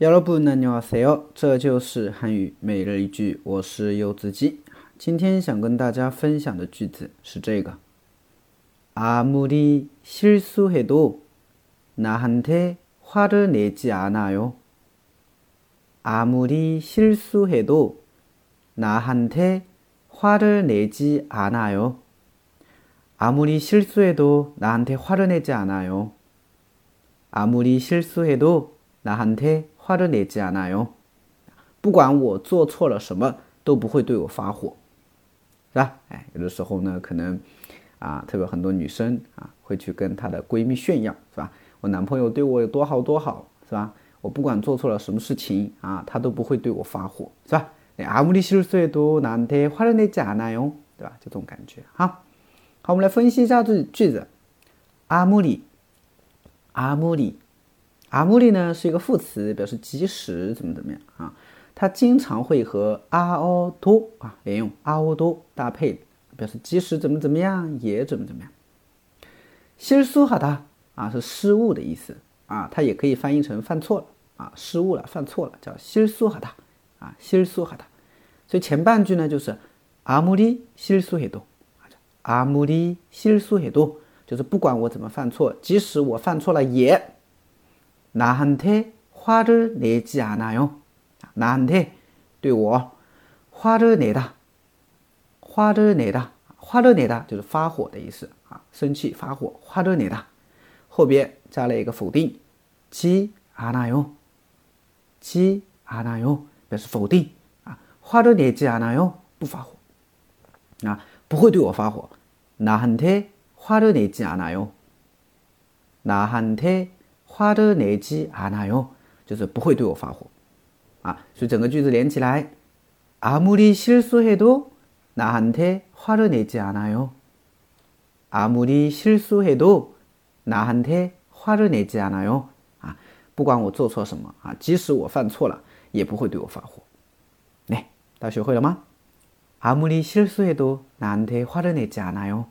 여러분안녕하세요，这就是汉语每日一句，我是柚子鸡。今天想跟大家分享的句子是这个：아무리실수해도나한테화를내지않아 요。 아무리실수해도나한테화를내지않아 요。 아무리실수해도나한테화를내지않아 요。 아무리실수해도나한테 花的내지않아 요， 不管我做错了什么，都不会对我发火，是吧？哎，有的时候呢，可能啊，特别很多女生啊，会去跟她的闺蜜炫耀，是吧？我男朋友对我有多好多好，是吧？我不管做错了什么事情啊，他都不会对我发火，是吧？아무리실수해도나한테화를내지않아 요， 对吧？就这种感觉哈。好，我们来分析一下这句子，아무 리， 아무 리。 阿穆利呢是一个副词，表示即使怎么怎么样啊。它经常会和阿奥多啊连用阿奥多搭配，表示即使怎么怎么样也怎么怎么样。西尔苏哈达啊是失误的意思啊，它也可以翻译成犯错了啊，失误了，犯错了，叫西尔苏哈达啊，西尔苏哈达。所以前半句呢就是阿穆里西尔苏很多，阿穆里西尔苏也多，就是不管我怎么犯错，即使我犯错了也。나한테 화를 내지 않아요. 나한테 对我 화를 내다. 화를 내다. 화를 내다 就是发火的意思啊，生气发火 화를 내다. 后边加了一个否定，지 않아요. 지 않아요 表示否定啊 화를 내지 않아요 不发火啊不会对我发火 나한테 화를 내지 않아요. 나한테 화를 내지 않아요. 就是不会对我发火啊，所以整个句子连起来， 아무리 실수해도 나한테 화를 내지 않아요. 아무리 실수해도 나한테 화를 내지 않아요. 啊，不管我做错什么啊，即使我犯错了，也不会对我发火。来，大家学会了吗？ 아무리 실수해도 나한테 화를 내지 않아요.